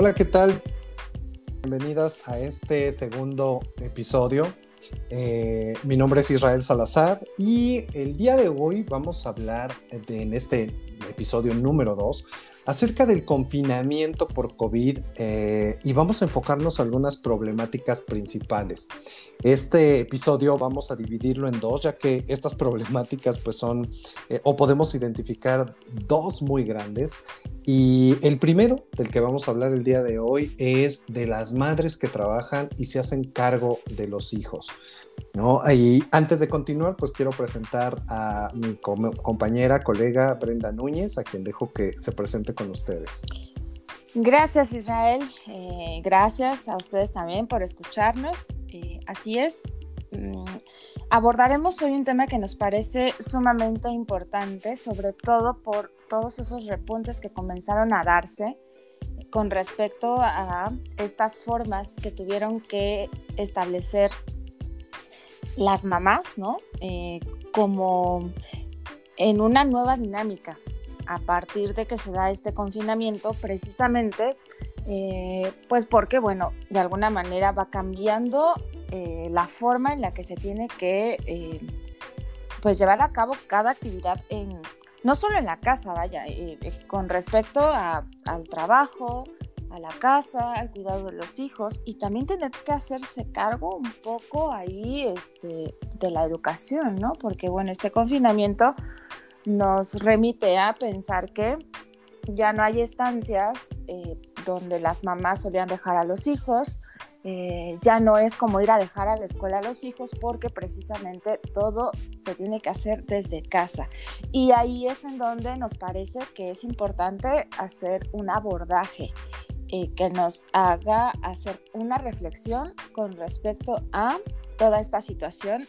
Hola, ¿qué tal? Bienvenidas a este segundo episodio. Eh, mi nombre es Israel Salazar y el día de hoy vamos a hablar de, en este episodio número 2 acerca del confinamiento por COVID eh, y vamos a enfocarnos en algunas problemáticas principales. Este episodio vamos a dividirlo en dos, ya que estas problemáticas pues son, eh, o podemos identificar dos muy grandes. Y el primero del que vamos a hablar el día de hoy es de las madres que trabajan y se hacen cargo de los hijos. ¿No? Antes de continuar, pues quiero presentar a mi compañera, colega Brenda Núñez, a quien dejo que se presente con ustedes. Gracias Israel, eh, gracias a ustedes también por escucharnos. Eh, así es, mm, abordaremos hoy un tema que nos parece sumamente importante, sobre todo por todos esos repuntes que comenzaron a darse con respecto a estas formas que tuvieron que establecer las mamás, ¿no? Eh, como en una nueva dinámica a partir de que se da este confinamiento, precisamente, eh, pues porque, bueno, de alguna manera va cambiando eh, la forma en la que se tiene que, pues, llevar a cabo cada actividad en, no solo en la casa, vaya, con respecto al trabajo, a la casa, al cuidado de los hijos y también tener que hacerse cargo un poco ahí este, de la educación, ¿no? Porque bueno, este confinamiento nos remite a pensar que ya no hay estancias eh, donde las mamás solían dejar a los hijos, eh, ya no es como ir a dejar a la escuela a los hijos porque precisamente todo se tiene que hacer desde casa. Y ahí es en donde nos parece que es importante hacer un abordaje eh, que nos haga hacer una reflexión con respecto a toda esta situación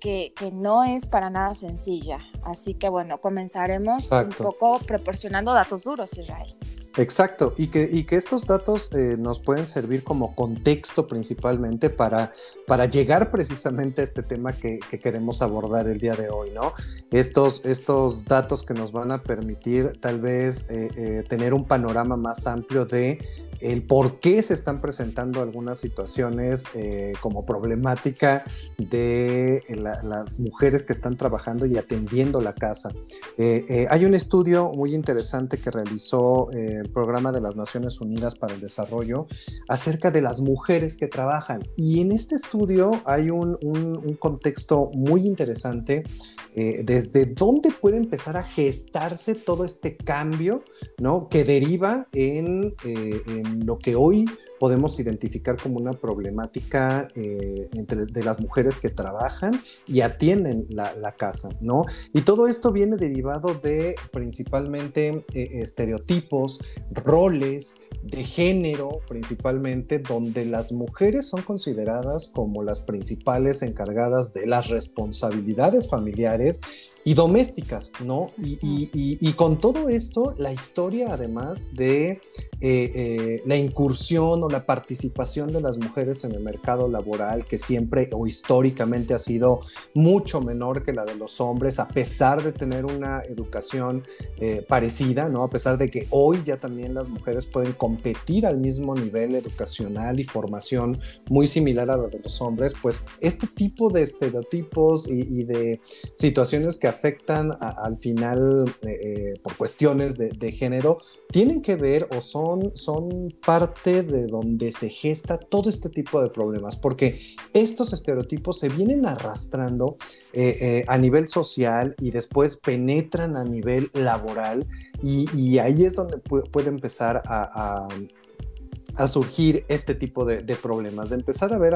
que, que, no es para nada sencilla. Así que bueno, comenzaremos un poco proporcionando datos duros, Israel. Exacto, y que, y que estos datos eh, nos pueden servir como contexto principalmente para, para llegar precisamente a este tema que, que, queremos abordar el día de hoy, ¿no? Estos, estos datos que nos van a permitir tal vez eh, eh, tener un panorama más amplio de el por qué se están presentando algunas situaciones eh, como problemática de eh, las mujeres que están trabajando y atendiendo la casa. Eh, hay un estudio muy interesante que realizó el Programa de las Naciones Unidas para el Desarrollo acerca de las mujeres que trabajan. Y en este estudio hay un, un contexto muy interesante desde dónde puede empezar a gestarse todo este cambio ¿no? que deriva en, en lo que hoy podemos identificar como una problemática eh, entre, de las mujeres que trabajan y atienden la, casa, ¿no? Y todo esto viene derivado de principalmente eh, estereotipos, roles de género, principalmente, donde las mujeres son consideradas como las principales encargadas de las responsabilidades familiares y domésticas, ¿no? Y, con todo esto, la historia además de eh, eh, la incursión o la participación de las mujeres en el mercado laboral, que siempre o históricamente ha sido mucho menor que la de los hombres, a pesar de tener una educación eh, parecida, ¿no? A pesar de que hoy ya también las mujeres pueden competir al mismo nivel educacional y formación muy similar a la de los hombres, pues este tipo de estereotipos y de situaciones que afectan al final eh, eh, por cuestiones de, género tienen que ver o son, son parte de donde se gesta todo este tipo de problemas, porque estos estereotipos se vienen arrastrando eh, a nivel social y después penetran a nivel laboral y, ahí es donde puede, empezar a a surgir este tipo de, problemas, de empezar a ver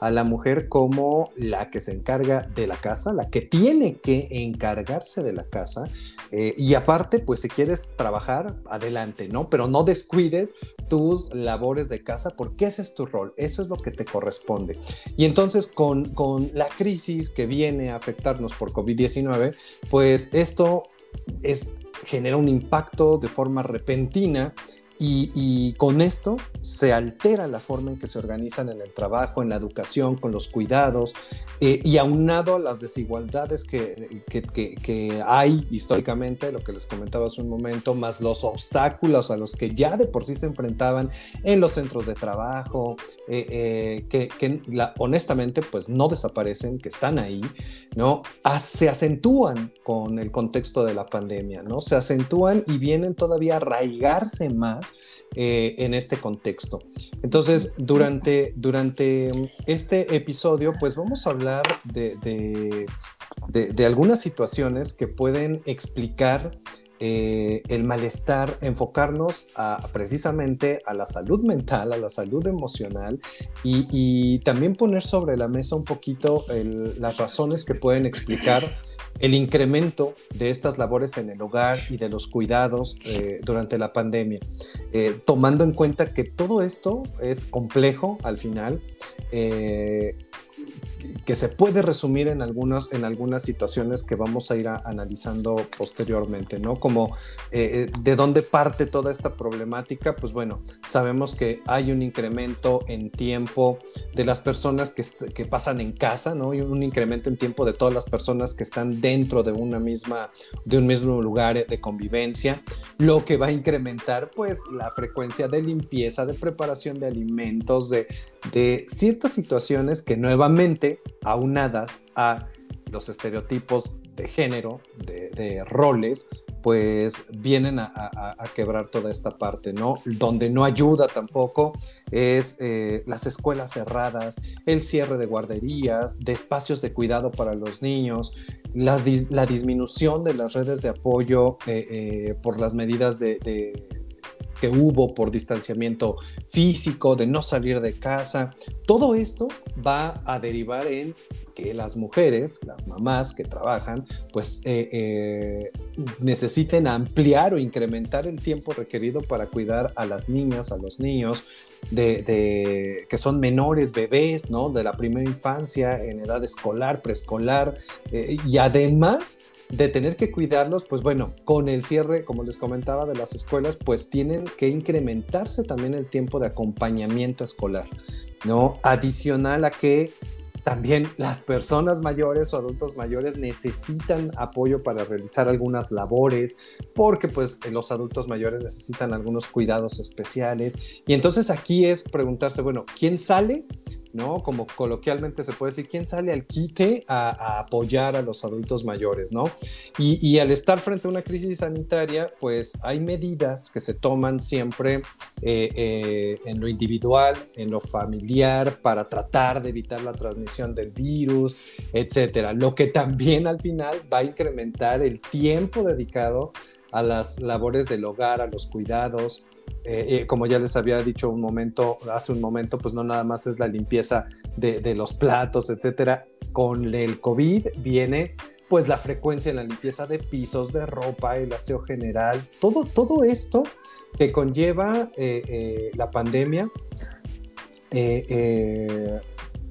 a, la mujer como la que se encarga de la casa, la que tiene que encargarse de la casa, eh, y aparte, pues si quieres trabajar, adelante, ¿no? Pero no descuides tus labores de casa porque ese es tu rol, eso es lo que te corresponde. Y entonces con, con la crisis que viene a afectarnos por COVID-19, pues esto es, genera un impacto de forma repentina y, con esto se altera la forma en que se organizan en el trabajo, en la educación, con los cuidados, eh, y aunado a las desigualdades que, que, hay históricamente, lo que les comentaba hace un momento, más los obstáculos a los que ya de por sí se enfrentaban en los centros de trabajo, eh, eh, que, honestamente pues no desaparecen, que están ahí, ¿no? se acentúan con el contexto de la pandemia, ¿no? Se acentúan y vienen todavía a arraigarse más eh, en este contexto. Entonces, durante, durante este episodio, pues vamos a hablar de, de, algunas situaciones que pueden explicar eh, el malestar, enfocarnos a, precisamente a la salud mental, a la salud emocional y, también poner sobre la mesa un poquito las razones que pueden explicar el incremento de estas labores en el hogar y de los cuidados eh, durante la pandemia, eh, tomando en cuenta que todo esto es complejo al final. Eh, que se puede resumir en algunas, en algunas situaciones que vamos a ir analizando posteriormente, ¿no? Como eh, eh, de dónde parte toda esta problemática, pues bueno, sabemos que hay un incremento en tiempo de las personas que, que pasan en casa, ¿no? Y un incremento en tiempo de todas las personas que están dentro de una misma, de un mismo lugar de convivencia, lo que va a incrementar pues la frecuencia de limpieza, de preparación de alimentos, de, de ciertas situaciones que nuevamente aunadas a los estereotipos de género, de, roles, pues vienen a, quebrar toda esta parte, ¿no? Donde no ayuda tampoco es eh, las escuelas cerradas, el cierre de guarderías, de espacios de cuidado para los niños, la disminución de las redes de apoyo eh, eh, por las medidas de que hubo por distanciamiento físico, de no salir de casa. Todo esto va a derivar en que las mujeres, las mamás que trabajan, pues eh, eh, necesiten ampliar o incrementar el tiempo requerido para cuidar a las niñas, a los niños, de, que son menores, bebés, ¿no? De la primera infancia, en edad escolar, preescolar, eh, y además de tener que cuidarlos, pues bueno, con el cierre, como les comentaba, de las escuelas, pues tienen que incrementarse también el tiempo de acompañamiento escolar, ¿no? Adicional a que también las personas mayores o adultos mayores necesitan apoyo para realizar algunas labores, porque pues los adultos mayores necesitan algunos cuidados especiales. Y entonces aquí es preguntarse, bueno, ¿quién sale? ¿No? Como coloquialmente se puede decir, ¿quién sale al quite a, apoyar a los adultos mayores, ¿no? Y, al estar frente a una crisis sanitaria, pues hay medidas que se toman siempre eh, eh, en lo individual, en lo familiar, para tratar de evitar la transmisión del virus, etcétera. Lo que también al final va a incrementar el tiempo dedicado a las labores del hogar, a los cuidados, eh, como ya les había dicho un momento, hace un momento, pues no nada más es la limpieza de, los platos, etcétera. Con el COVID viene pues la frecuencia en la limpieza de pisos, de ropa, el aseo general, todo, todo esto que conlleva eh, eh, la pandemia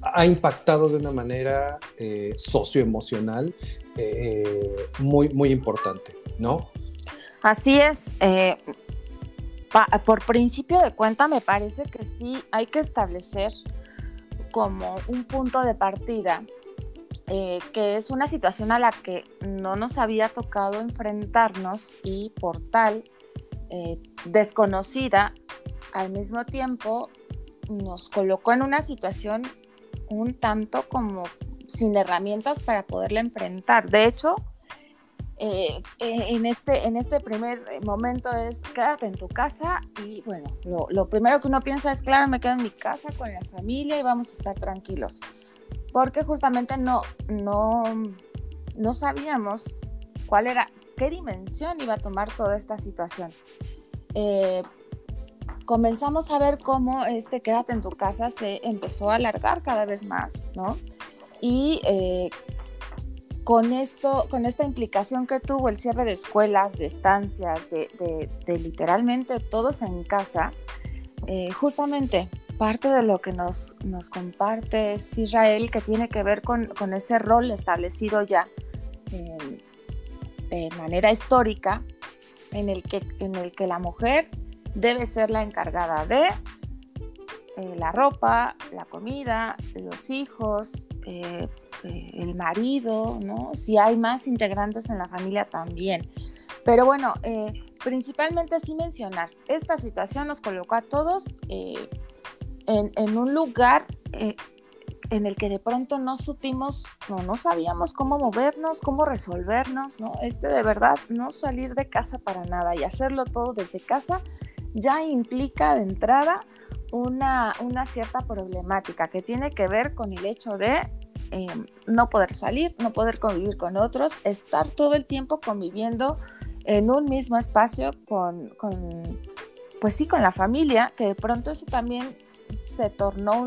ha impactado de una manera socioemocional muy, muy importante, ¿no? Así es por principio de cuenta, me parece que sí hay que establecer como un punto de partida, eh, que es una situación a la que no nos había tocado enfrentarnos y por tal eh, desconocida, al mismo tiempo nos colocó en una situación un tanto como sin herramientas para poderla enfrentar. De hecho, eh, eh, en, este, en este primer momento es quédate en tu casa y bueno, lo, primero que uno piensa es, claro, me quedo en mi casa con la familia y vamos a estar tranquilos, porque justamente no, no, no sabíamos cuál era, qué dimensión iba a tomar toda esta situación. Eh, comenzamos a ver cómo este quédate en tu casa se empezó a alargar cada vez más, ¿no? Y con esto, con esta implicación que tuvo el cierre de escuelas, de estancias, de, literalmente todos en casa, eh, justamente parte de lo que nos, nos comparte Israel, que tiene que ver con, ese rol establecido ya de manera histórica, en el, que, en el que la mujer debe ser la encargada de eh, la ropa, la comida, los hijos, eh, eh, el marido, ¿no? Si hay más integrantes en la familia también. Pero bueno, principalmente sí mencionar, esta situación nos colocó a todos en, en, un lugar en el que de pronto no supimos, no, no sabíamos cómo movernos, cómo resolvernos, ¿no? Este de verdad, no salir de casa para nada y hacerlo todo desde casa ya implica de entrada una, una cierta problemática que tiene que ver con el hecho de em, no poder salir, no poder convivir con otros, estar todo el tiempo conviviendo en un mismo espacio con, pues sí, con la familia, que de pronto eso también se tornó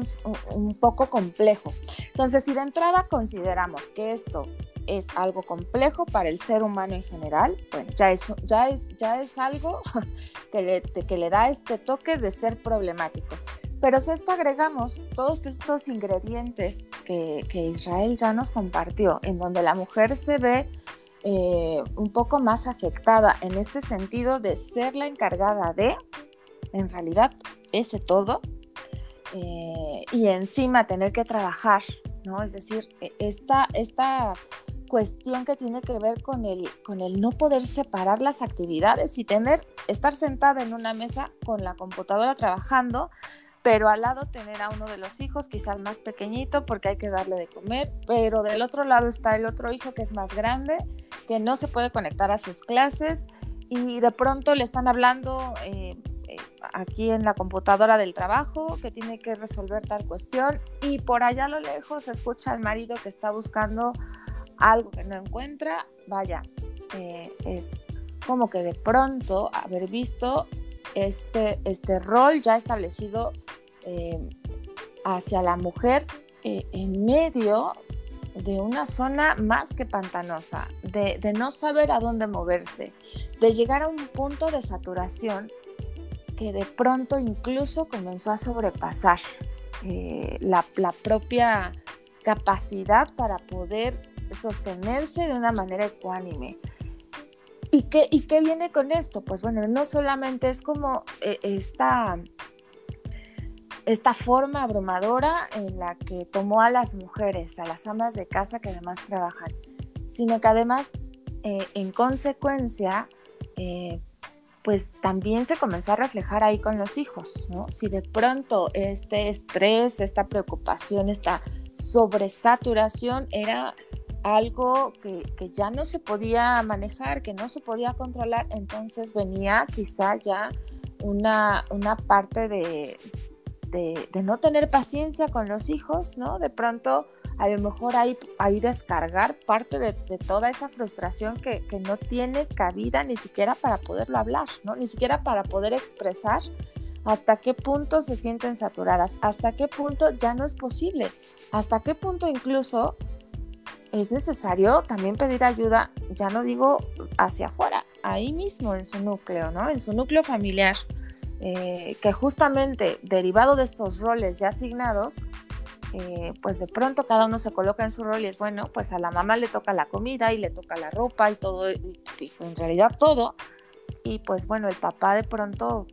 un, poco complejo. Entonces, si de entrada consideramos que esto es algo complejo para el ser humano en general, bueno, ya es, ya es, ya es algo que le, que le da este toque de ser problemático. Pero si esto agregamos todos estos ingredientes que, que Israel ya nos compartió, en donde la mujer se ve eh, un poco más afectada en este sentido de ser la encargada de, en realidad, ese todo, eh, y encima tener que trabajar, ¿no? Es decir, e, esta, esta cuestión que tiene que ver con el, con el no poder separar las actividades y tener, estar sentada en una mesa con la computadora trabajando, pero al lado tener a uno de los hijos, quizás más pequeñito, porque hay que darle de comer, pero del otro lado está el otro hijo que es más grande, que no se puede conectar a sus clases y de pronto le están hablando eh, aquí en la computadora del trabajo que tiene que resolver tal cuestión y por allá a lo lejos se escucha al marido que está buscando algo que no encuentra, vaya, eh, es como que de pronto haber visto este, este rol ya establecido eh, hacia la mujer eh, en medio de una zona más que pantanosa, de, de no saber a dónde moverse, de llegar a un punto de saturación que de pronto incluso comenzó a sobrepasar eh, la, propia capacidad para poder sostenerse de una manera ecuánime. ¿Y qué, ¿Y qué viene con esto? Pues bueno, no solamente es como eh, esta, esta forma abrumadora en la que tomó a las mujeres, a las amas de casa que además trabajan, sino que además, eh, en consecuencia, pues también se comenzó a reflejar ahí con los hijos, ¿no? Si de pronto este estrés, esta preocupación, esta sobresaturación era algo que, ya no se podía manejar, que no se podía controlar, entonces venía quizá ya una, una parte de, de, no tener paciencia con los hijos, ¿no? De pronto a lo mejor ahí, ahí descargar parte de, toda esa frustración que, no tiene cabida ni siquiera para poderlo hablar, ¿no? Ni siquiera para poder expresar hasta qué punto se sienten saturadas, hasta qué punto ya no es posible, hasta qué punto incluso es necesario también pedir ayuda, ya no digo hacia afuera, ahí mismo en su núcleo, ¿no? En su núcleo familiar, eh, que justamente derivado de estos roles ya asignados, eh, pues de pronto cada uno se coloca en su rol y es bueno, pues a la mamá le toca la comida y le toca la ropa y todo, en realidad todo. Y pues bueno, el papá de pronto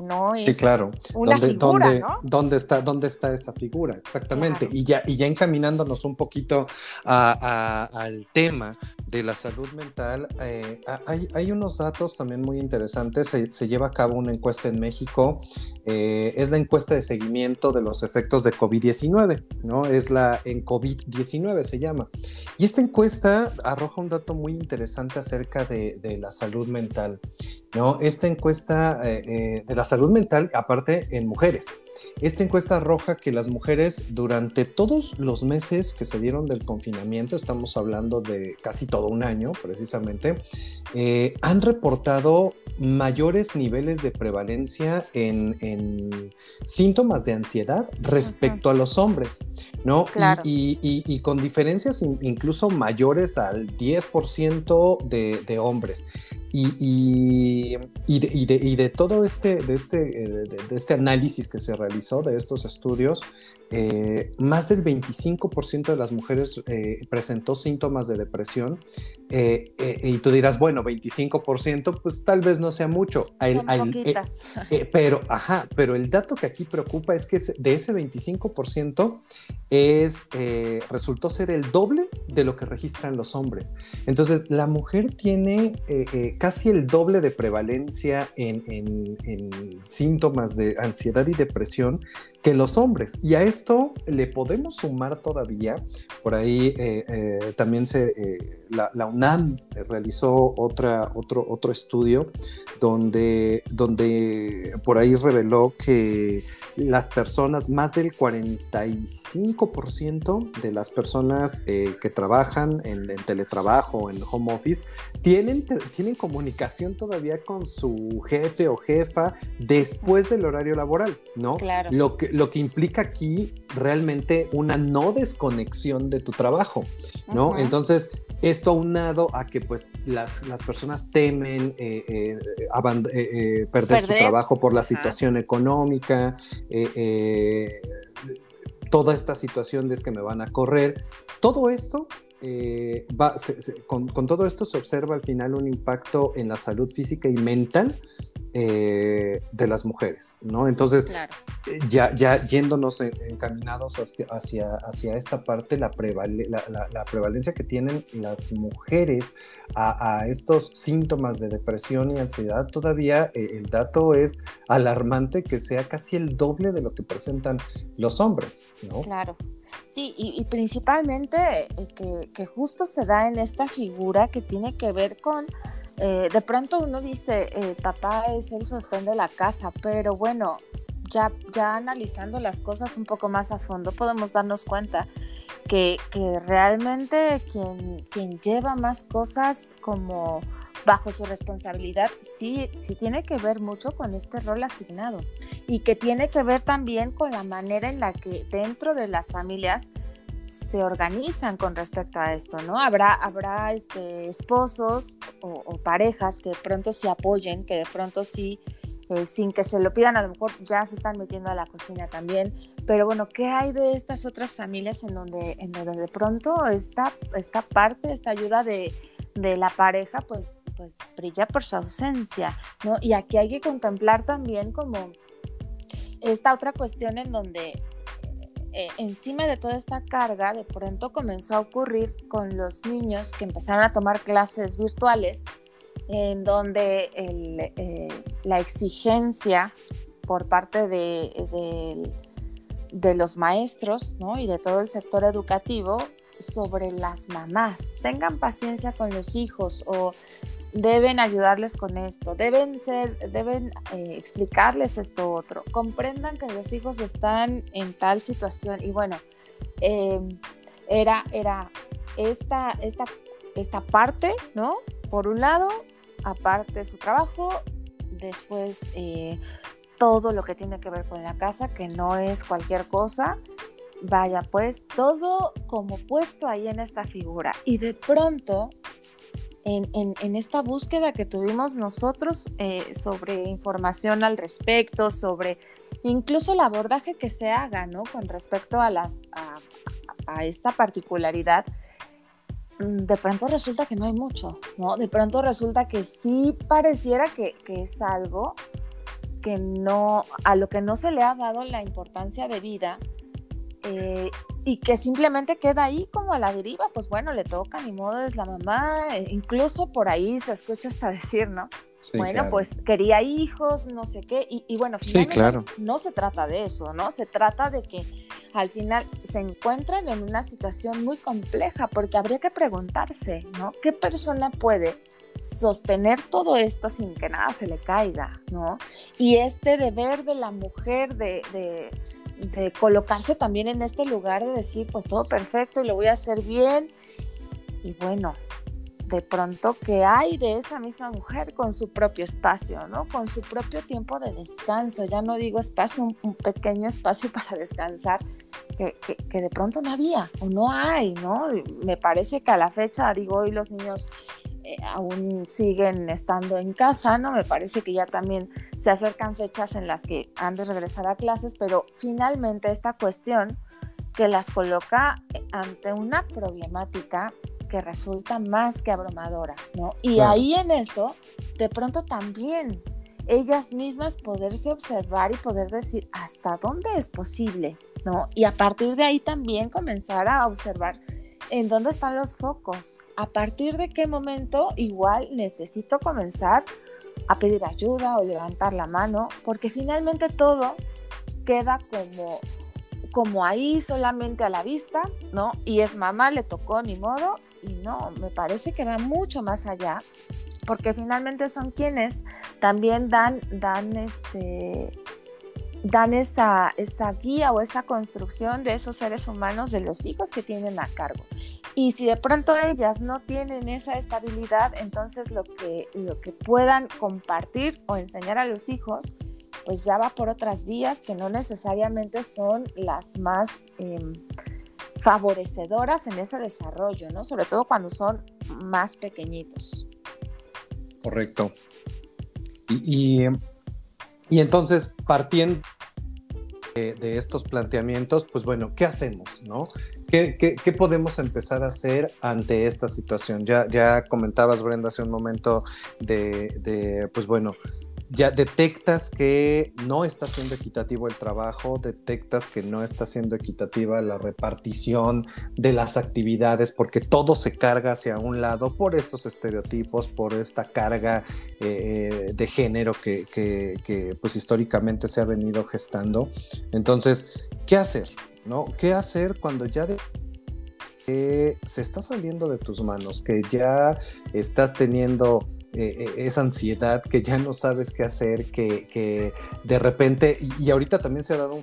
no es sí, claro. una ¿Dónde, figura, dónde, ¿no? ¿dónde, está, ¿Dónde está esa figura? Exactamente. Y, ya, y ya encaminándonos un poquito al tema de la salud mental, eh, hay, hay, unos datos también muy interesantes. Se, lleva a cabo una encuesta en México. Eh, es la encuesta de seguimiento de los efectos de COVID-19, ¿no? Es la en COVID-19 se llama. Y esta encuesta arroja un dato muy interesante acerca de, de la salud mental. ¿No? Esta encuesta eh, eh, de la salud mental, aparte en mujeres, esta encuesta arroja que las mujeres durante todos los meses que se dieron del confinamiento, estamos hablando de casi todo un año precisamente, eh, han reportado mayores niveles de prevalencia en, síntomas de ansiedad respecto a los hombres, ¿no? Y, con diferencias incluso mayores al 10% de, de hombres. Y, y, de, de, todo este, de este, eh, de, este análisis que se realizó, realizó de estos estudios, eh, más del 25% de las mujeres eh, presentó síntomas de depresión. Eh, y tú dirás, bueno, 25%, pues tal vez no sea mucho. pero, ajá, pero el dato que aquí preocupa es que de ese 25% es, resultó ser el doble de lo que registran los hombres. Entonces, la mujer tiene casi el doble de prevalencia en, en síntomas de ansiedad y depresión que los hombres. Y a esto le podemos sumar todavía, por ahí eh, eh, también se, eh, la, UNAM realizó otra, otro, otro estudio donde, donde por ahí reveló que las personas, más del 45% de las personas que trabajan en, en, teletrabajo, en home office, tienen, tienen comunicación todavía con su jefe o jefa después del horario laboral, ¿no? Claro. Lo que, lo que implica aquí realmente una no desconexión de tu trabajo, ¿no? Entonces, esto aunado a que pues las, las personas temen eh, eh, eh, perder, su trabajo por la situación económica, toda esta situación de es que me van a correr, todo esto va, con, con, todo esto se observa al final un impacto en la salud física y mental eh, de las mujeres, ¿no? Entonces, eh, ya, ya yéndonos encaminados hacia, hacia, hacia esta parte, la, la, prevalencia que tienen las mujeres a, estos síntomas de depresión y ansiedad, todavía eh, el dato es alarmante que sea casi el doble de lo que presentan los hombres, ¿no? Claro. Sí, y, principalmente que, que justo se da en esta figura que tiene que ver con eh, de pronto uno dice, eh, papá es el sostén de la casa, pero bueno, ya, ya analizando las cosas un poco más a fondo, podemos darnos cuenta que, realmente quien, quien lleva más cosas como bajo su responsabilidad, sí, sí tiene que ver mucho con este rol asignado y que tiene que ver también con la manera en la que dentro de las familias se organizan con respecto a esto, ¿no? Habrá, habrá este, esposos o, parejas que de pronto se apoyen, que de pronto sí, eh, sin que se lo pidan, a lo mejor ya se están metiendo a la cocina también. Pero bueno, ¿qué hay de estas otras familias en donde, en donde de pronto esta, esta parte, esta ayuda de, de la pareja, pues, pues brilla por su ausencia, ¿no? Y aquí hay que contemplar también como esta otra cuestión en donde eh, encima de toda esta carga, de pronto comenzó a ocurrir con los niños que empezaron a tomar clases virtuales, en donde eh, la exigencia por parte de, de, los maestros y de todo el sector educativo sobre las mamás. Tengan paciencia con los hijos o deben ayudarles con esto, deben ser, deben eh, explicarles esto otro, comprendan que los hijos están en tal situación y bueno, em, era, era esta, esta, esta parte, ¿no? Por un lado, aparte su trabajo, después eh, todo lo que tiene que ver con la casa, que no es cualquier cosa. Vaya, pues todo como puesto ahí en esta figura. Y de pronto en, esta búsqueda que tuvimos nosotros eh, sobre información al respecto, sobre incluso el abordaje que se haga, ¿no? Con respecto a, las, a, esta particularidad, mm, de pronto resulta que no hay mucho, ¿no? De pronto resulta que sí pareciera que, que es algo que no, a lo que no se le ha dado la importancia de vida eh, y que simplemente queda ahí como a la deriva, pues bueno, le toca, ni modo, es la mamá, eh, incluso por ahí se escucha hasta decir, ¿no? bueno, pues quería hijos, no sé qué, y, bueno, sí, claro. no se trata de eso, ¿no? Se trata de que al final se encuentran en una situación muy compleja, porque habría que preguntarse, ¿no? ¿Qué persona puede sostener todo esto sin que nada se le caiga, ¿no? Y este deber de la mujer de, de, colocarse también en este lugar de decir, pues todo perfecto y lo voy a hacer bien. Y bueno, de pronto, ¿qué hay de esa misma mujer con su propio espacio, ¿no? Con su propio tiempo de descanso. Ya no digo espacio, un, pequeño espacio para descansar, que, que, de pronto no había o no hay, ¿no? Me parece que a la fecha, digo, hoy los niños eh, aún siguen estando en casa, ¿no? Me parece que ya también se acercan fechas en las que han de regresar a clases, pero finalmente esta cuestión que las coloca ante una problemática que resulta más que abrumadora, ¿no? Y ahí en eso, de pronto también ellas mismas poderse observar y poder decir hasta dónde es posible, ¿no? Y a partir de ahí también comenzar a observar en dónde están los focos, a partir de qué momento igual necesito comenzar a pedir ayuda o levantar la mano, porque finalmente todo queda como como ahí solamente a la vista, ¿no? Y es mamá, le tocó ni modo, y no, me parece que va mucho más allá, porque finalmente son quienes también dan, dan este, dan esa, esa guía o esa construcción de esos seres humanos, de los hijos que tienen a cargo. Y si de pronto ellas no tienen esa estabilidad, entonces lo que, lo que puedan compartir o enseñar a los hijos, pues ya va por otras vías que no necesariamente son las más em, favorecedoras en ese desarrollo, ¿no? Sobre todo cuando son más pequeñitos. Correcto. y y entonces, partiendo de, estos planteamientos, pues bueno, ¿qué hacemos? ¿no? ¿Qué, qué, podemos empezar a hacer ante esta situación? Ya, ya comentabas, Brenda, hace un momento de, de pues bueno, ya detectas que no está siendo equitativo el trabajo, detectas que no está siendo equitativa la repartición de las actividades, porque todo se carga hacia un lado por estos estereotipos, por esta carga eh, de género que, que, pues históricamente se ha venido gestando. Entonces, ¿qué hacer? ¿No? ¿Qué hacer cuando ya de que se está saliendo de tus manos, que ya estás teniendo eh, eh, esa ansiedad, que ya no sabes qué hacer, que, que de repente, y, ahorita también se ha dado un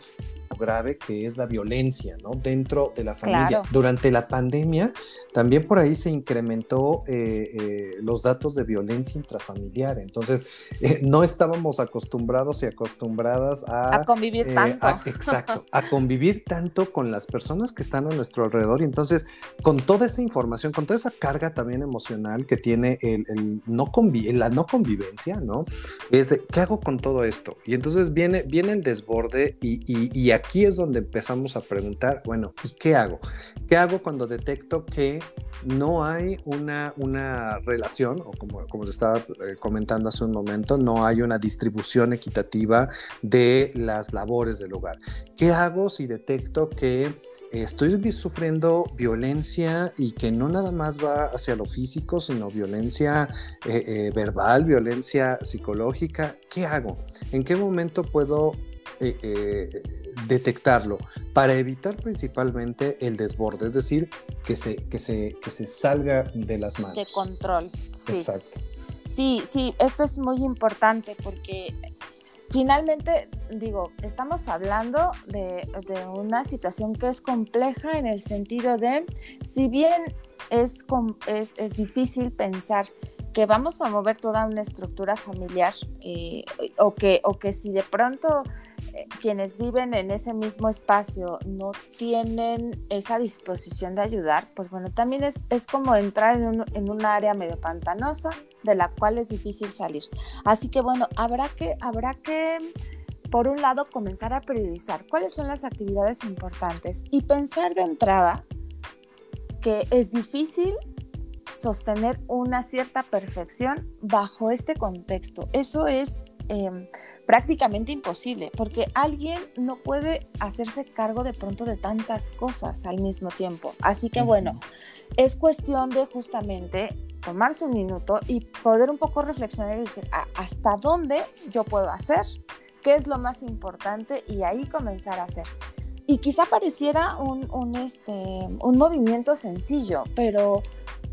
grave que es la violencia, ¿no? Dentro de la familia. Durante la pandemia también por ahí se incrementó eh, eh, los datos de violencia intrafamiliar. Entonces, eh, no estábamos acostumbrados y acostumbradas a... A convivir tanto. exacto, a convivir tanto con las personas que están a nuestro alrededor. Y entonces, con toda esa información, con toda esa carga también emocional que tiene el, no la no convivencia, ¿no? Es de, ¿qué hago con todo esto? Y entonces viene, viene el desborde y, y, y aquí es donde empezamos a preguntar, bueno, ¿y qué hago? ¿Qué hago cuando detecto que no hay una, una relación, o como, como estaba eh, comentando hace un momento, no hay una distribución equitativa de las labores del hogar? ¿Qué hago si detecto que estoy sufriendo violencia y que no nada más va hacia lo físico, sino violencia eh, eh, verbal, violencia psicológica, ¿qué hago? ¿En qué momento puedo detectarlo para evitar principalmente el desborde, es decir, que se, que se, que se salga de las manos. De control, sí. Exacto. Sí, sí, esto es muy importante porque finalmente, digo, estamos hablando de, de, una situación que es compleja en el sentido de, si bien es, es, es difícil pensar que vamos a mover toda una estructura familiar eh, o, que, o que si de pronto quienes viven en ese mismo espacio no tienen esa disposición de ayudar, pues bueno, también es, es como entrar en un, en un área medio pantanosa de la cual es difícil salir. Así que bueno, habrá que, habrá que por un lado, comenzar a priorizar cuáles son las actividades importantes y pensar de entrada que es difícil sostener una cierta perfección bajo este contexto. Eso es em, prácticamente imposible porque alguien no puede hacerse cargo de pronto de tantas cosas al mismo tiempo. Así que bueno, es cuestión de justamente tomarse un minuto y poder un poco reflexionar y decir ah, hasta dónde yo puedo hacer, qué es lo más importante y ahí comenzar a hacer. Y quizá pareciera un, un, este, un movimiento sencillo, pero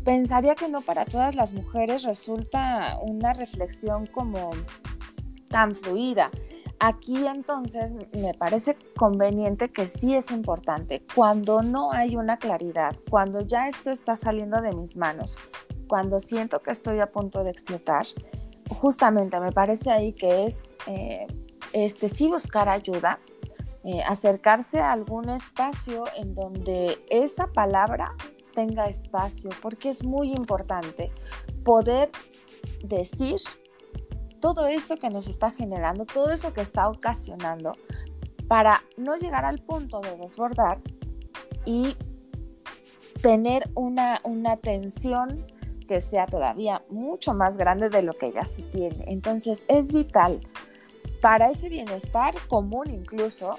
pensaría que no para todas las mujeres resulta una reflexión como tan fluida. Aquí entonces me parece conveniente que sí es importante, cuando no hay una claridad, cuando ya esto está saliendo de mis manos, cuando siento que estoy a punto de explotar, justamente me parece ahí que es eh, este, sí buscar ayuda, eh, acercarse a algún espacio en donde esa palabra tenga espacio, porque es muy importante. poder decir todo eso que nos está generando, todo eso que está ocasionando, para no llegar al punto de desbordar y tener una, una tensión que sea todavía mucho más grande de lo que ya se tiene. Entonces es vital para ese bienestar común incluso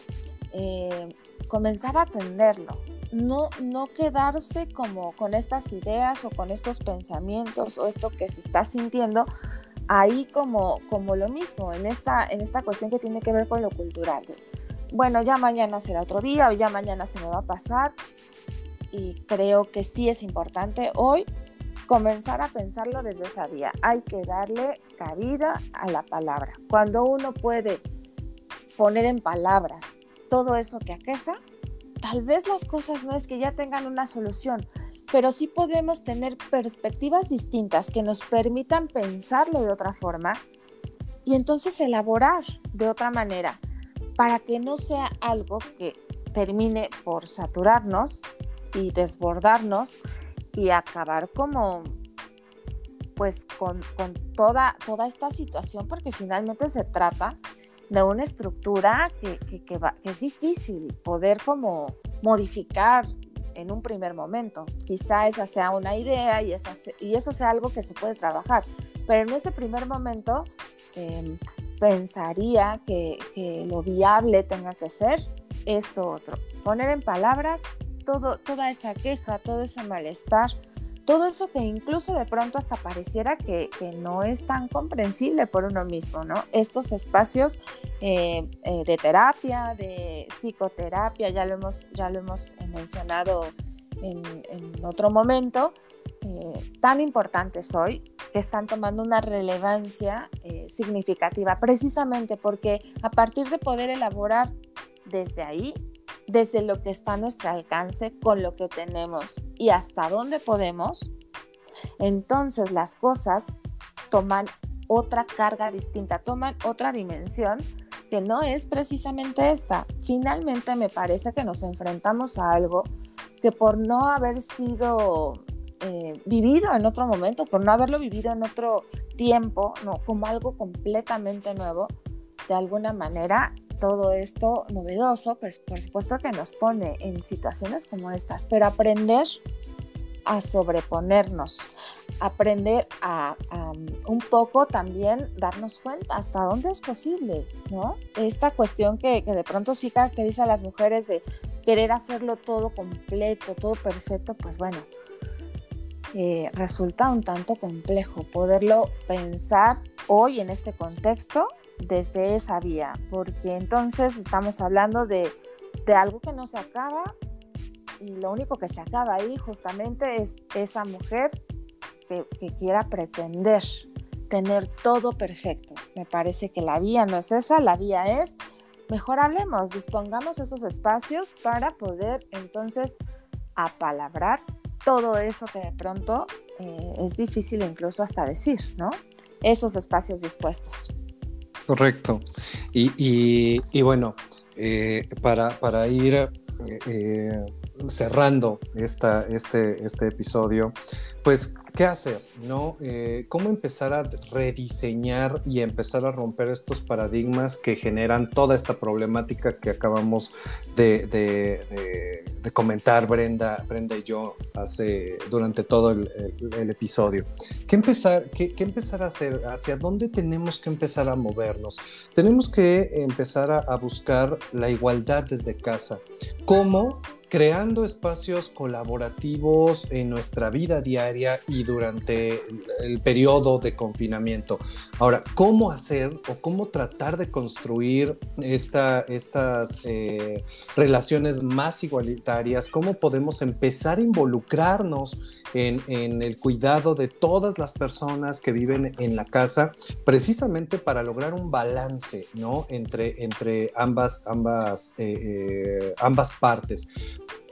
eh, comenzar a atenderlo. No, no quedarse como con estas ideas o con estos pensamientos o esto que se está sintiendo ahí como, como lo mismo en esta, en esta cuestión que tiene que ver con lo cultural. bueno, ya mañana será otro día o ya mañana se me va a pasar. Y creo que sí es importante hoy comenzar a pensarlo desde esa vía. Hay que darle cabida a la palabra. Cuando uno puede poner en palabras todo eso que aqueja, tal vez las cosas no es que ya tengan una solución, pero sí podemos tener perspectivas distintas que nos permitan pensarlo de otra forma y entonces elaborar de otra manera para que no sea algo que termine por saturarnos y desbordarnos y acabar como pues con, toda, toda esta situación porque finalmente se trata de una estructura que, que, es difícil poder como modificar en un primer momento. Quizá esa sea una idea y, esa, y eso sea algo que se puede trabajar, pero en ese primer momento em, pensaría que, que, lo viable tenga que ser esto otro. Poner en palabras todo, toda esa queja, todo ese malestar, todo eso que incluso de pronto hasta pareciera que, no es tan comprensible por uno mismo, ¿no? Estos espacios eh, eh, de terapia, de psicoterapia, ya lo hemos, ya lo hemos mencionado en, otro momento, eh, tan importantes hoy, que están tomando una relevancia significativa, precisamente porque a partir de poder elaborar desde ahí, desde lo que está a nuestro alcance, con lo que tenemos y hasta dónde podemos, entonces las cosas toman otra carga distinta, toman otra dimensión que no es precisamente esta. Finalmente me parece que nos enfrentamos a algo que por no haber sido eh, vivido en otro momento, por no haberlo vivido en otro tiempo, no, como algo completamente nuevo, de alguna manera todo esto novedoso, pues por supuesto que nos pone en situaciones como estas, pero aprender a sobreponernos, aprender a, un poco también darnos cuenta hasta dónde es posible, ¿no? Esta cuestión que, de pronto sí caracteriza a las mujeres de querer hacerlo todo completo, todo perfecto, pues bueno, eh, resulta un tanto complejo poderlo pensar hoy en este contexto desde esa vía, porque entonces estamos hablando de, algo que no se acaba y lo único que se acaba ahí justamente es esa mujer que, quiera pretender tener todo perfecto. Me parece que la vía no es esa, la vía es, mejor hablemos, dispongamos esos espacios para poder entonces apalabrar todo eso que de pronto eh, es difícil incluso hasta decir, ¿no? Esos espacios dispuestos. Correcto. Y, bueno, eh, para, para, ir eh, cerrando esta, este, este episodio, pues ¿Qué hacer? ¿no? Eh, ¿Cómo empezar a rediseñar y empezar a romper estos paradigmas que generan toda esta problemática que acabamos de, comentar Brenda, Brenda y yo hace, durante todo el, episodio? ¿Qué empezar, qué, empezar a hacer? ¿Hacia dónde tenemos que empezar a movernos? Tenemos que empezar a, a buscar la igualdad desde casa. ¿Cómo? Creando espacios colaborativos en nuestra vida diaria y durante el periodo de confinamiento. Ahora, ¿cómo hacer o cómo tratar de construir esta, estas eh, relaciones más igualitarias? ¿Cómo podemos empezar a involucrarnos en, en, el cuidado de todas las personas que viven en la casa, precisamente para lograr un balance ¿no? entre, entre ambas, ambas, eh, eh, ambas partes?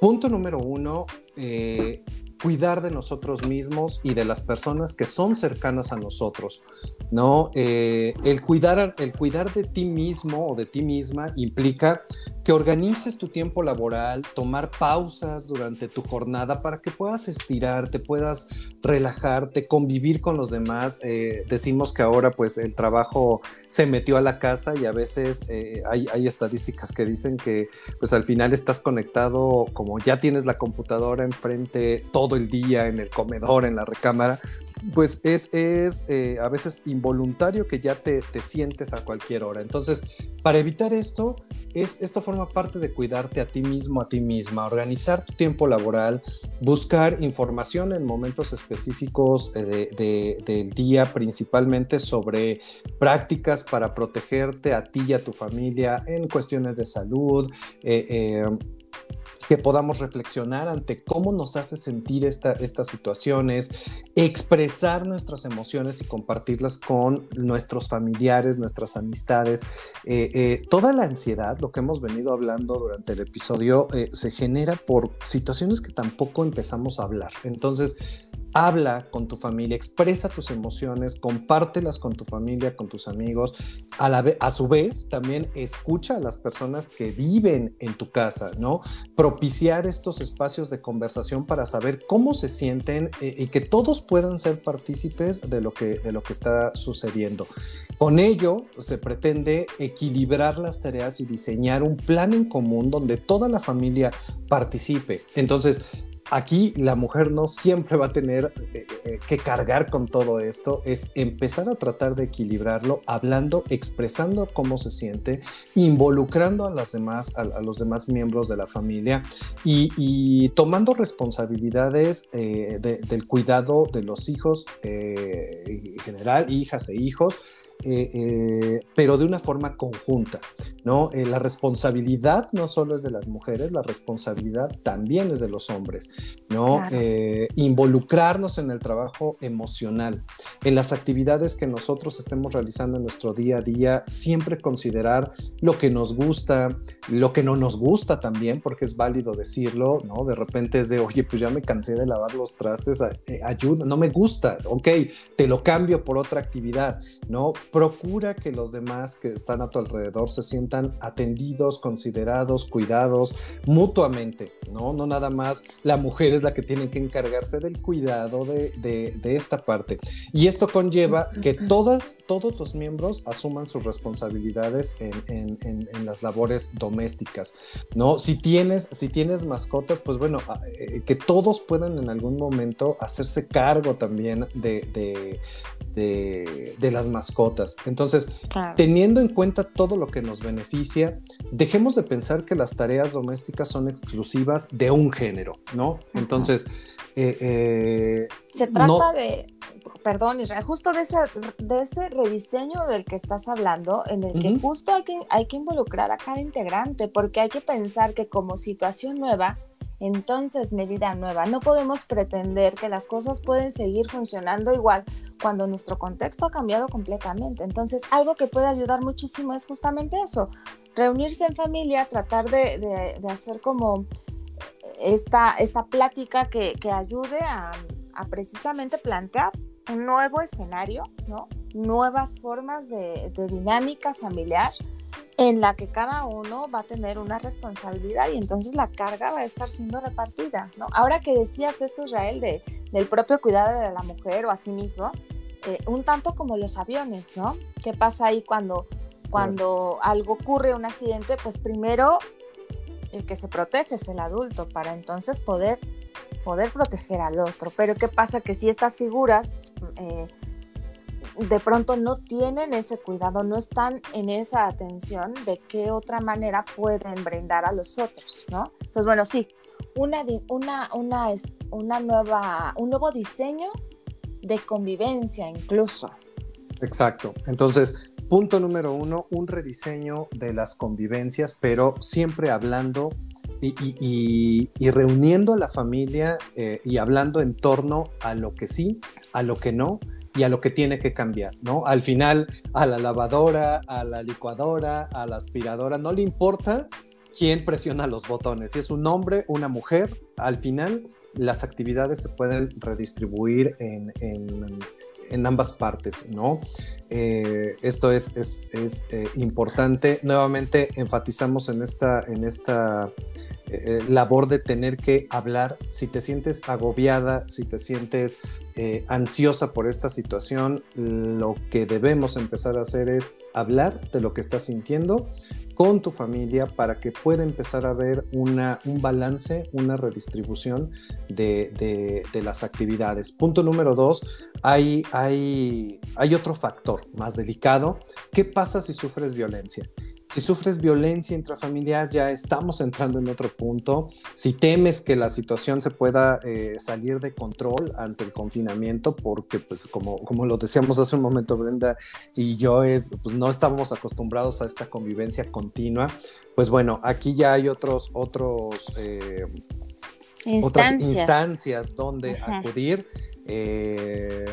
Punto número uno, eh, cuidar de nosotros mismos y de las personas que son cercanas a nosotros, ¿no? Eh, el, cuidar, el cuidar de ti mismo o de ti misma implica que organices tu tiempo laboral, tomar pausas durante tu jornada para que puedas estirarte, puedas relajarte, convivir con los demás. Eh, decimos que ahora pues el trabajo se metió a la casa y a veces eh, hay, hay, estadísticas que dicen que pues al final estás conectado como ya tienes la computadora enfrente todo el día en el comedor, en la recámara, pues es, es eh, a veces involuntario que ya te, te, sientes a cualquier hora. Entonces, para evitar esto, es, esto forma parte de cuidarte a ti mismo, a ti misma, organizar tu tiempo laboral, buscar información en momentos específicos eh, de, del día, principalmente sobre prácticas para protegerte a ti y a tu familia en cuestiones de salud. Eh, que podamos reflexionar ante cómo nos hace sentir esta, estas situaciones, expresar nuestras emociones y compartirlas con nuestros familiares, nuestras amistades. Eh, eh, toda la ansiedad, lo que hemos venido hablando durante el episodio, eh, se genera por situaciones que tampoco empezamos a hablar. Entonces, habla con tu familia, expresa tus emociones, compártelas con tu familia, con tus amigos. A, la a su vez, también escucha a las personas que viven en tu casa, ¿no? Propiciar estos espacios de conversación para saber cómo se sienten eh, y que todos puedan ser partícipes de lo que, de lo que está sucediendo. Con ello, se pretende equilibrar las tareas y diseñar un plan en común donde toda la familia participe. Entonces, Aquí la mujer no siempre va a tener eh, eh, que cargar con todo esto, es empezar a tratar de equilibrarlo, hablando, expresando cómo se siente, involucrando a, los demás miembros de la familia y, tomando responsabilidades eh, del cuidado de los hijos en general, hijas e hijos, pero de una forma conjunta, ¿no? Eh, la responsabilidad no solo es de las mujeres, la responsabilidad también es de los hombres, ¿no? involucrarnos en el trabajo emocional, en las actividades que nosotros estemos realizando en nuestro día a día, siempre considerar lo que nos gusta, lo que no nos gusta también, porque es válido decirlo, ¿no? De repente es de, oye, pues ya me cansé de lavar los trastes, ayuda, no me gusta, ok, te lo cambio por otra actividad, ¿no? procura que los demás que están a tu alrededor se sientan atendidos, considerados, cuidados mutuamente, ¿no? No nada más la mujer es la que tiene que encargarse del cuidado de, de, esta parte. Y esto conlleva que todas, todos los miembros asuman sus responsabilidades en, en, en, las labores domésticas, ¿no? Si tienes, si tienes mascotas, pues bueno, eh, que todos puedan en algún momento hacerse cargo también de, de, de las mascotas. Entonces, teniendo en cuenta todo lo que nos beneficia, dejemos de pensar que las tareas domésticas son exclusivas de un género, ¿no? Entonces, eh, eh, se trata de, perdón, Israel, justo de ese, de ese rediseño del que estás hablando, en el que justo hay que, hay que involucrar a cada integrante, porque hay que pensar que como situación nueva, entonces medida nueva. No podemos pretender que las cosas pueden seguir funcionando igual cuando nuestro contexto ha cambiado completamente. Entonces, algo que puede ayudar muchísimo es justamente eso, reunirse en familia, tratar de, hacer como esta, esta plática que, ayude a, precisamente plantear un nuevo escenario, ¿no? nuevas formas de, de dinámica familiar en la que cada uno va a tener una responsabilidad y entonces la carga va a estar siendo repartida, ¿no? Ahora que decías esto, Israel, de, del propio cuidado de la mujer o a sí mismo, eh, un tanto como los aviones, ¿no? ¿Qué pasa ahí cuando, cuando algo ocurre, un accidente? Pues primero el que se protege es el adulto para entonces poder, poder proteger al otro. Pero ¿qué pasa? Que si estas figuras... Eh, de pronto no tienen ese cuidado, no están en esa atención de qué otra manera pueden brindar a los otros, ¿no? Pues bueno, sí, una, una, una, una nueva, un nuevo diseño de convivencia incluso. Exacto. Entonces, punto número uno, un rediseño de las convivencias, pero siempre hablando y, reuniendo a la familia eh, y hablando en torno a lo que sí, a lo que no y a lo que tiene que cambiar, ¿no? Al final, a la lavadora, a la licuadora, a la aspiradora, no le importa quién presiona los botones, si es un hombre, una mujer, al final las actividades se pueden redistribuir en, en ambas partes, ¿no? Esto es, es, importante. Nuevamente enfatizamos en esta, en esta labor de tener que hablar. Si te sientes agobiada, si te sientes eh, ansiosa por esta situación, lo que debemos empezar a hacer es hablar de lo que estás sintiendo con tu familia para que pueda empezar a ver una, un balance, una redistribución de, las actividades. Punto número dos, hay, hay, hay otro factor más delicado. ¿Qué pasa si sufres violencia? Si sufres violencia intrafamiliar, ya estamos entrando en otro punto. Si temes que la situación se pueda eh, salir de control ante el confinamiento, porque pues como, como lo decíamos hace un momento Brenda y yo, es, pues no estamos acostumbrados a esta convivencia continua, pues bueno, aquí ya hay otros, otros, eh, otras instancias donde acudir. Eh,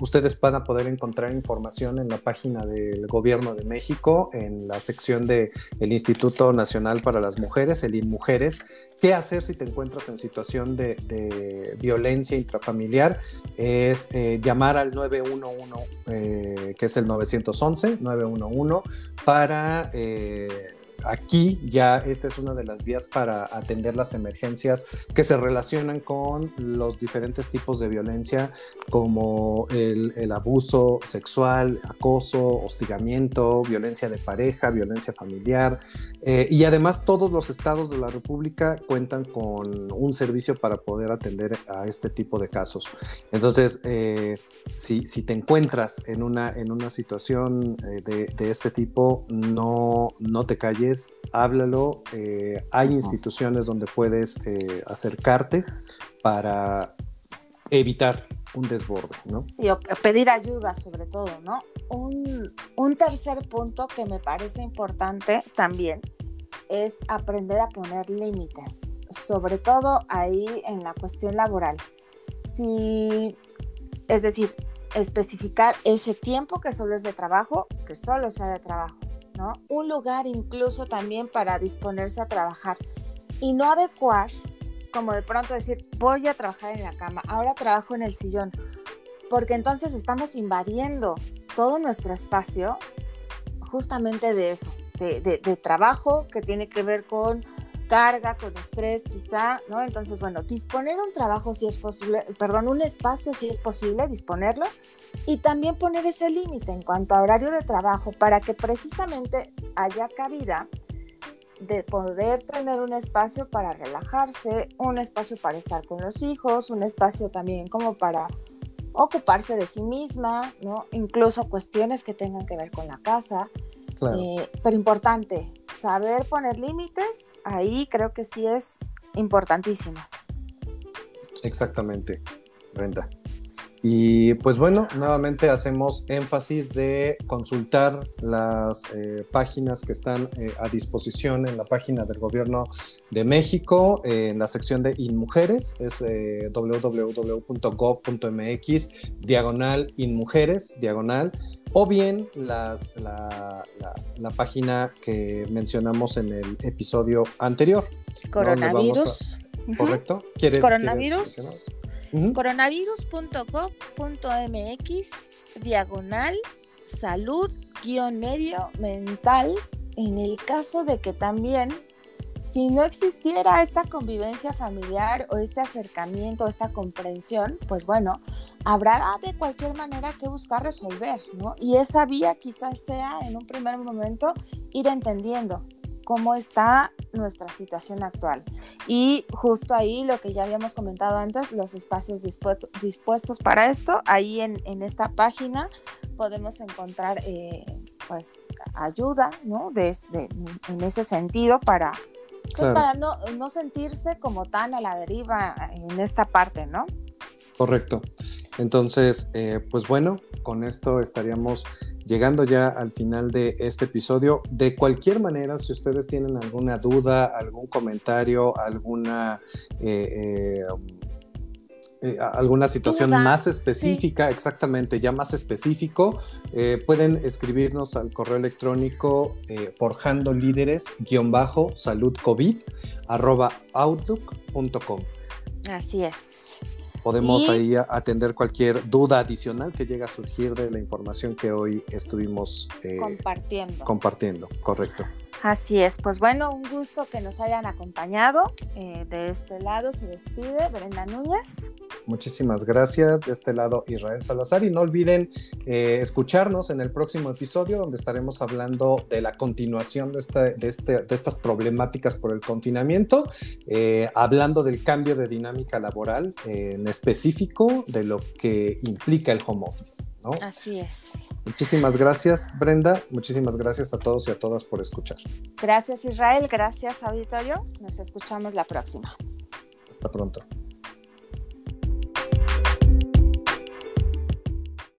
ustedes van a poder encontrar información en la página del Gobierno de México, en la sección del el Instituto Nacional para las Mujeres, el INMujeres. ¿Qué hacer si te encuentras en situación de, violencia intrafamiliar? Es eh, llamar al 911, eh, que es el 911, 911, para aquí ya esta es una de las vías para atender las emergencias que se relacionan con los diferentes tipos de violencia como el, abuso sexual, acoso, hostigamiento, violencia de pareja, violencia familiar eh, y además todos los estados de la República cuentan con un servicio para poder atender a este tipo de casos. Entonces, eh, si, te encuentras en una, en una situación eh, de, de, este tipo, no, no te calles háblalo. Eh, hay instituciones donde puedes eh, acercarte para evitar un desborde, ¿no? Sí, o pedir ayuda sobre todo, ¿no? Un, un tercer punto que me parece importante también es aprender a poner límites, sobre todo ahí en la cuestión laboral. Si, es decir, especificar ese tiempo que solo es de trabajo, que solo sea de trabajo un lugar incluso también para disponerse a trabajar y no adecuar, como de pronto decir, voy a trabajar en la cama, ahora trabajo en el sillón, porque entonces estamos invadiendo todo nuestro espacio justamente de eso, de trabajo que tiene que ver con carga, con estrés quizá, ¿no? Entonces, bueno, disponer un trabajo si es posible, perdón, un espacio si es posible, disponerlo y también poner ese límite en cuanto a horario de trabajo para que precisamente haya cabida de poder tener un espacio para relajarse, un espacio para estar con los hijos, un espacio también como para ocuparse de sí misma, ¿no? Incluso cuestiones que tengan que ver con la casa. Eh, pero importante, saber poner límites, ahí creo que sí es importantísimo. Exactamente, Brenda. Y pues bueno, nuevamente hacemos énfasis de consultar las eh, páginas que están eh, a disposición en la página del Gobierno de México, en la sección de InMujeres, es www.gov.mx, diagonal InMujeres, diagonal o bien las, la, página que mencionamos en el episodio anterior. Coronavirus. ¿Correcto? ¿Quieres, Coronavirus. Coronavirus.gov.mx, diagonal, salud, guion medio, mental, en el caso de que también si no existiera esta convivencia familiar o este acercamiento, esta comprensión, pues bueno, habrá de cualquier manera que buscar resolver, ¿no? Y esa vía quizás sea en un primer momento ir entendiendo cómo está nuestra situación actual. Y justo ahí lo que ya habíamos comentado antes, los espacios dispuestos, para esto, ahí en, esta página podemos encontrar pues ayuda, ¿no? De, en ese sentido para, pues, para no, no sentirse como tan a la deriva en esta parte, ¿no? Correcto. Entonces, eh, pues bueno, con esto estaríamos llegando ya al final de este episodio. De cualquier manera, si ustedes tienen alguna duda, algún comentario, alguna... Eh, eh, alguna situación más específica, exactamente, ya más específico, pueden escribirnos al correo electrónico forjando líderes salud covid outlook.com. Así es. Podemos ahí atender cualquier duda adicional que llegue a surgir de la información que hoy estuvimos eh, compartiendo. Compartiendo, correcto. Así es, pues bueno, un gusto que nos hayan acompañado. Eh, de este lado se despide Brenda Núñez. Muchísimas gracias. De este lado Israel Salazar. Y no olviden eh, escucharnos en el próximo episodio donde estaremos hablando de la continuación de, de, este, de estas problemáticas por el confinamiento, eh, hablando del cambio de dinámica laboral en específico de lo que implica el home office. ¿No? Así es. Muchísimas gracias, Brenda. Muchísimas gracias a todos y a todas por escuchar. Gracias Israel, gracias auditorio. Nos escuchamos la próxima. Hasta pronto.